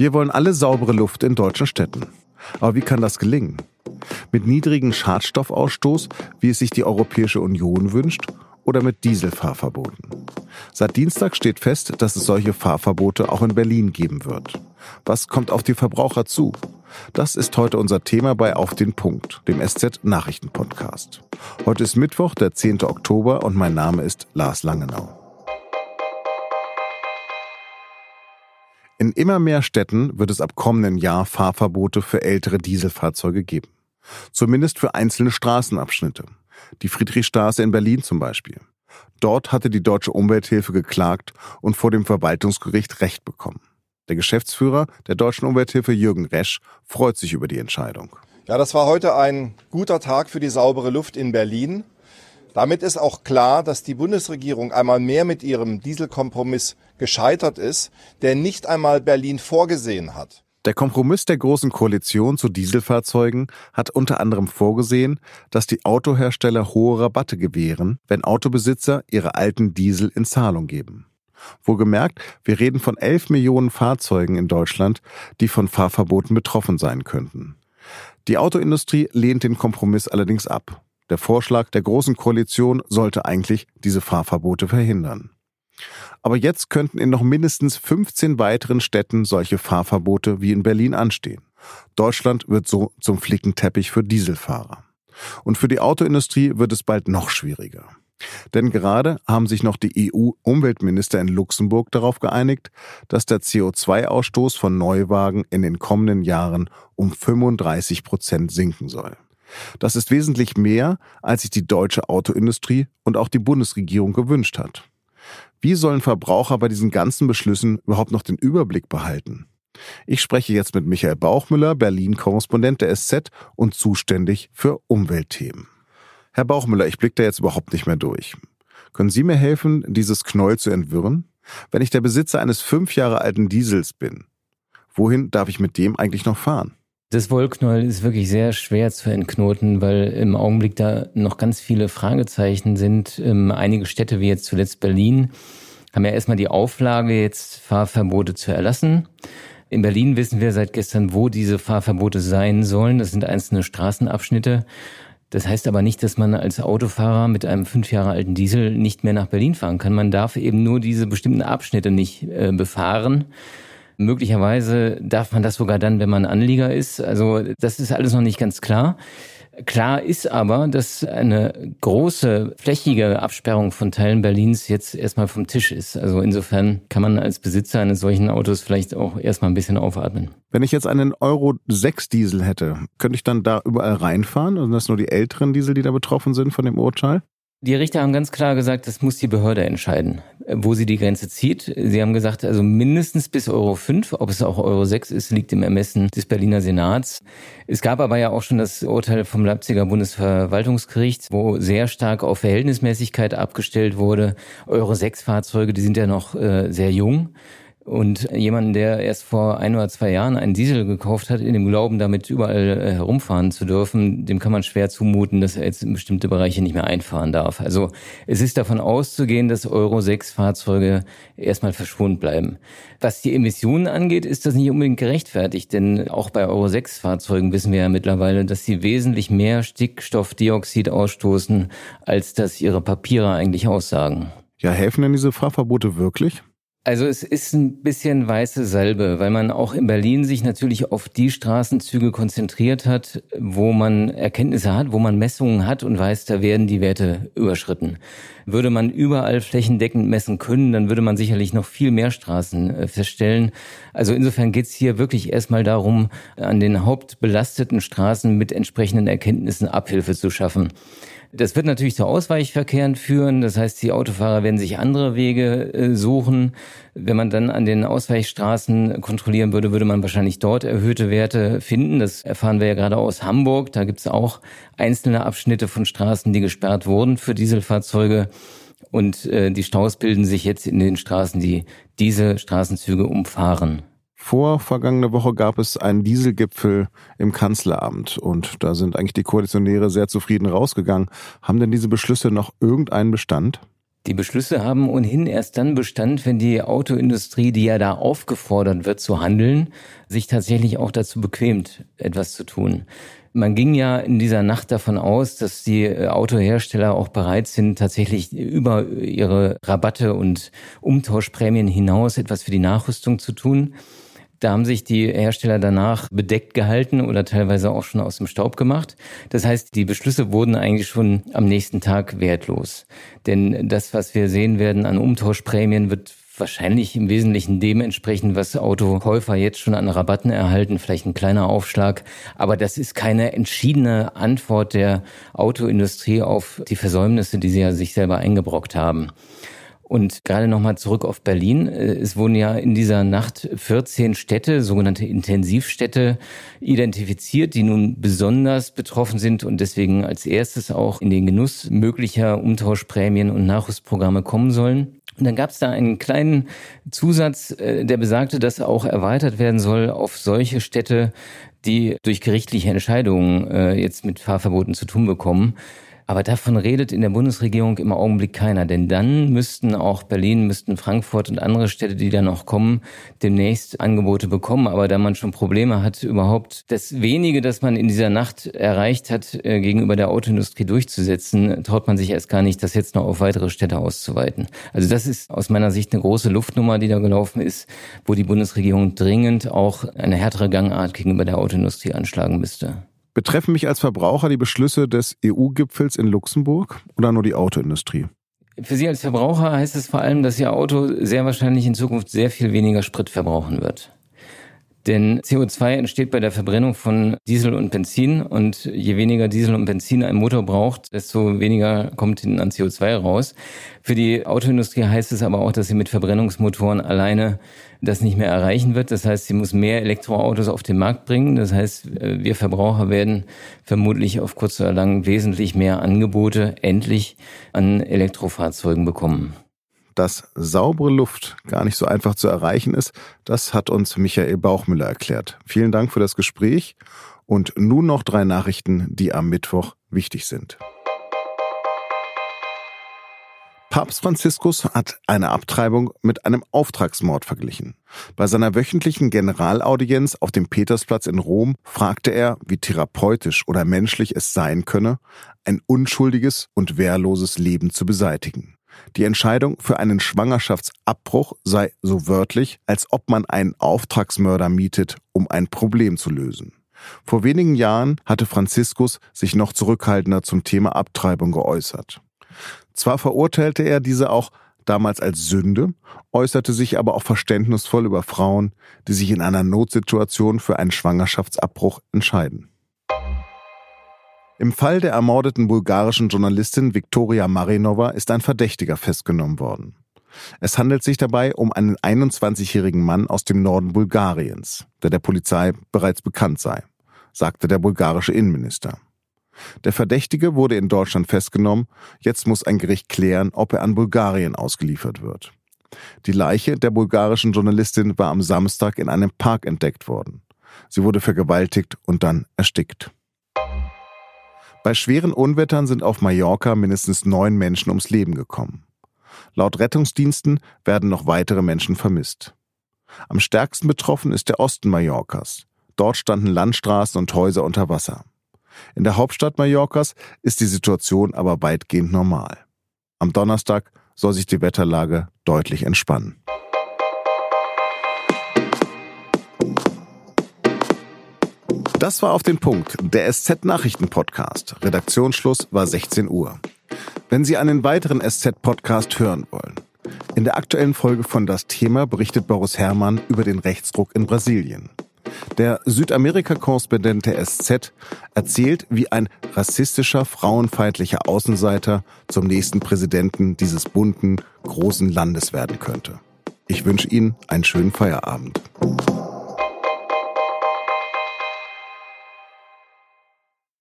Wir wollen alle saubere Luft in deutschen Städten. Aber wie kann das gelingen? Mit niedrigem Schadstoffausstoß, wie es sich die Europäische Union wünscht, oder mit Dieselfahrverboten? Seit Dienstag steht fest, dass es solche Fahrverbote auch in Berlin geben wird. Was kommt auf die Verbraucher zu? Das ist heute unser Thema bei Auf den Punkt, dem SZ Nachrichtenpodcast. Heute ist Mittwoch, der 10. Oktober und mein Name ist Lars Langenau. In immer mehr Städten wird es ab kommenden Jahr Fahrverbote für ältere Dieselfahrzeuge geben. Zumindest für einzelne Straßenabschnitte. Die Friedrichstraße in Berlin zum Beispiel. Dort hatte die Deutsche Umwelthilfe geklagt und vor dem Verwaltungsgericht Recht bekommen. Der Geschäftsführer der Deutschen Umwelthilfe Jürgen Resch freut sich über die Entscheidung. Ja, das war heute ein guter Tag für die saubere Luft in Berlin. Damit ist auch klar, dass die Bundesregierung einmal mehr mit ihrem Dieselkompromiss gescheitert ist, der nicht einmal Berlin vorgesehen hat. Der Kompromiss der Großen Koalition zu Dieselfahrzeugen hat unter anderem vorgesehen, dass die Autohersteller hohe Rabatte gewähren, wenn Autobesitzer ihre alten Diesel in Zahlung geben. Wohlgemerkt, wir reden von 11 Millionen Fahrzeugen in Deutschland, die von Fahrverboten betroffen sein könnten. Die Autoindustrie lehnt den Kompromiss allerdings ab. Der Vorschlag der Großen Koalition sollte eigentlich diese Fahrverbote verhindern. Aber jetzt könnten in noch mindestens 15 weiteren Städten solche Fahrverbote wie in Berlin anstehen. Deutschland wird so zum Flickenteppich für Dieselfahrer. Und für die Autoindustrie wird es bald noch schwieriger. Denn gerade haben sich noch die EU-Umweltminister in Luxemburg darauf geeinigt, dass der CO2-Ausstoß von Neuwagen in den kommenden Jahren um 35 Prozent sinken soll. Das ist wesentlich mehr, als sich die deutsche Autoindustrie und auch die Bundesregierung gewünscht hat. Wie sollen Verbraucher bei diesen ganzen Beschlüssen überhaupt noch den Überblick behalten? Ich spreche jetzt mit Michael Bauchmüller, Berlin-Korrespondent der SZ und zuständig für Umweltthemen. Herr Bauchmüller, ich blicke da jetzt überhaupt nicht mehr durch. Können Sie mir helfen, dieses Knäuel zu entwirren? Wenn ich der Besitzer eines fünf Jahre alten Diesels bin, wohin darf ich mit dem eigentlich noch fahren? Das Wollknäuel ist wirklich sehr schwer zu entknoten, weil im Augenblick da noch ganz viele Fragezeichen sind. Ähm, einige Städte, wie jetzt zuletzt Berlin, haben ja erstmal die Auflage, jetzt Fahrverbote zu erlassen. In Berlin wissen wir seit gestern, wo diese Fahrverbote sein sollen. Das sind einzelne Straßenabschnitte. Das heißt aber nicht, dass man als Autofahrer mit einem fünf Jahre alten Diesel nicht mehr nach Berlin fahren kann. Man darf eben nur diese bestimmten Abschnitte nicht äh, befahren. Möglicherweise darf man das sogar dann, wenn man Anlieger ist. Also das ist alles noch nicht ganz klar. Klar ist aber, dass eine große flächige Absperrung von Teilen Berlins jetzt erstmal vom Tisch ist. Also insofern kann man als Besitzer eines solchen Autos vielleicht auch erstmal ein bisschen aufatmen. Wenn ich jetzt einen Euro 6 Diesel hätte, könnte ich dann da überall reinfahren? Und das nur die älteren Diesel, die da betroffen sind von dem Urteil? Die Richter haben ganz klar gesagt, das muss die Behörde entscheiden, wo sie die Grenze zieht. Sie haben gesagt, also mindestens bis Euro 5, ob es auch Euro 6 ist, liegt im Ermessen des Berliner Senats. Es gab aber ja auch schon das Urteil vom Leipziger Bundesverwaltungsgericht, wo sehr stark auf Verhältnismäßigkeit abgestellt wurde. Euro 6 Fahrzeuge, die sind ja noch äh, sehr jung. Und jemanden, der erst vor ein oder zwei Jahren einen Diesel gekauft hat, in dem Glauben, damit überall äh, herumfahren zu dürfen, dem kann man schwer zumuten, dass er jetzt in bestimmte Bereiche nicht mehr einfahren darf. Also es ist davon auszugehen, dass Euro 6 Fahrzeuge erstmal verschwunden bleiben. Was die Emissionen angeht, ist das nicht unbedingt gerechtfertigt, denn auch bei Euro 6 Fahrzeugen wissen wir ja mittlerweile, dass sie wesentlich mehr Stickstoffdioxid ausstoßen, als das ihre Papiere eigentlich aussagen. Ja, helfen denn diese Fahrverbote wirklich? Also es ist ein bisschen weiße Salbe, weil man auch in Berlin sich natürlich auf die Straßenzüge konzentriert hat, wo man Erkenntnisse hat, wo man Messungen hat und weiß, da werden die Werte überschritten. Würde man überall flächendeckend messen können, dann würde man sicherlich noch viel mehr Straßen äh, feststellen. Also insofern geht es hier wirklich erstmal darum, an den hauptbelasteten Straßen mit entsprechenden Erkenntnissen Abhilfe zu schaffen. Das wird natürlich zu Ausweichverkehren führen. Das heißt, die Autofahrer werden sich andere Wege äh, suchen. Wenn man dann an den Ausweichstraßen kontrollieren würde, würde man wahrscheinlich dort erhöhte Werte finden. Das erfahren wir ja gerade aus Hamburg. Da gibt es auch einzelne Abschnitte von Straßen, die gesperrt wurden für Dieselfahrzeuge. Und äh, die Staus bilden sich jetzt in den Straßen, die diese Straßenzüge umfahren. Vor vergangene Woche gab es einen Dieselgipfel im Kanzleramt und da sind eigentlich die Koalitionäre sehr zufrieden rausgegangen. Haben denn diese Beschlüsse noch irgendeinen Bestand? Die Beschlüsse haben ohnehin erst dann Bestand, wenn die Autoindustrie, die ja da aufgefordert wird zu handeln, sich tatsächlich auch dazu bequemt, etwas zu tun. Man ging ja in dieser Nacht davon aus, dass die äh, Autohersteller auch bereit sind, tatsächlich über ihre Rabatte und Umtauschprämien hinaus etwas für die Nachrüstung zu tun. Da haben sich die Hersteller danach bedeckt gehalten oder teilweise auch schon aus dem Staub gemacht. Das heißt, die Beschlüsse wurden eigentlich schon am nächsten Tag wertlos. Denn das, was wir sehen werden an Umtauschprämien, wird wahrscheinlich im Wesentlichen dem entsprechen, was Autokäufer jetzt schon an Rabatten erhalten, vielleicht ein kleiner Aufschlag. Aber das ist keine entschiedene Antwort der Autoindustrie auf die Versäumnisse, die sie ja sich selber eingebrockt haben. Und gerade nochmal zurück auf Berlin. Äh, es wurden ja in dieser Nacht 14 Städte, sogenannte Intensivstädte, identifiziert, die nun besonders betroffen sind und deswegen als erstes auch in den Genuss möglicher Umtauschprämien und Nachrüstprogramme kommen sollen. Und dann gab es da einen kleinen Zusatz, äh, der besagte, dass auch erweitert werden soll auf solche Städte, die durch gerichtliche Entscheidungen äh, jetzt mit Fahrverboten zu tun bekommen. Aber davon redet in der Bundesregierung im Augenblick keiner, denn dann müssten auch Berlin, müssten Frankfurt und andere Städte, die da noch kommen, demnächst Angebote bekommen. Aber da man schon Probleme hat, überhaupt das wenige, das man in dieser Nacht erreicht hat, äh, gegenüber der Autoindustrie durchzusetzen, traut man sich erst gar nicht, das jetzt noch auf weitere Städte auszuweiten. Also das ist aus meiner Sicht eine große Luftnummer, die da gelaufen ist, wo die Bundesregierung dringend auch eine härtere Gangart gegenüber der Autoindustrie anschlagen müsste. Betreffen mich als Verbraucher die Beschlüsse des EU-Gipfels in Luxemburg oder nur die Autoindustrie? Für Sie als Verbraucher heißt es vor allem, dass Ihr Auto sehr wahrscheinlich in Zukunft sehr viel weniger Sprit verbrauchen wird. Denn CO2 entsteht bei der Verbrennung von Diesel und Benzin und je weniger Diesel und Benzin ein Motor braucht, desto weniger kommt hinten an CO2 raus. Für die Autoindustrie heißt es aber auch, dass sie mit Verbrennungsmotoren alleine das nicht mehr erreichen wird. Das heißt, sie muss mehr Elektroautos auf den Markt bringen. Das heißt, wir Verbraucher werden vermutlich auf kurz oder lang wesentlich mehr Angebote endlich an Elektrofahrzeugen bekommen dass saubere Luft gar nicht so einfach zu erreichen ist, das hat uns Michael Bauchmüller erklärt. Vielen Dank für das Gespräch und nun noch drei Nachrichten, die am Mittwoch wichtig sind. Papst Franziskus hat eine Abtreibung mit einem Auftragsmord verglichen. Bei seiner wöchentlichen Generalaudienz auf dem Petersplatz in Rom fragte er, wie therapeutisch oder menschlich es sein könne, ein unschuldiges und wehrloses Leben zu beseitigen. Die Entscheidung für einen Schwangerschaftsabbruch sei so wörtlich, als ob man einen Auftragsmörder mietet, um ein Problem zu lösen. Vor wenigen Jahren hatte Franziskus sich noch zurückhaltender zum Thema Abtreibung geäußert. Zwar verurteilte er diese auch damals als Sünde, äußerte sich aber auch verständnisvoll über Frauen, die sich in einer Notsituation für einen Schwangerschaftsabbruch entscheiden. Im Fall der ermordeten bulgarischen Journalistin Viktoria Marinova ist ein Verdächtiger festgenommen worden. Es handelt sich dabei um einen 21-jährigen Mann aus dem Norden Bulgariens, der der Polizei bereits bekannt sei, sagte der bulgarische Innenminister. Der Verdächtige wurde in Deutschland festgenommen, jetzt muss ein Gericht klären, ob er an Bulgarien ausgeliefert wird. Die Leiche der bulgarischen Journalistin war am Samstag in einem Park entdeckt worden. Sie wurde vergewaltigt und dann erstickt. Bei schweren Unwettern sind auf Mallorca mindestens neun Menschen ums Leben gekommen. Laut Rettungsdiensten werden noch weitere Menschen vermisst. Am stärksten betroffen ist der Osten Mallorcas. Dort standen Landstraßen und Häuser unter Wasser. In der Hauptstadt Mallorcas ist die Situation aber weitgehend normal. Am Donnerstag soll sich die Wetterlage deutlich entspannen. Das war auf den Punkt, der SZ-Nachrichten-Podcast. Redaktionsschluss war 16 Uhr. Wenn Sie einen weiteren SZ-Podcast hören wollen, in der aktuellen Folge von Das Thema berichtet Boris Herrmann über den Rechtsruck in Brasilien. Der Südamerika-Korrespondent der SZ erzählt, wie ein rassistischer, frauenfeindlicher Außenseiter zum nächsten Präsidenten dieses bunten, großen Landes werden könnte. Ich wünsche Ihnen einen schönen Feierabend.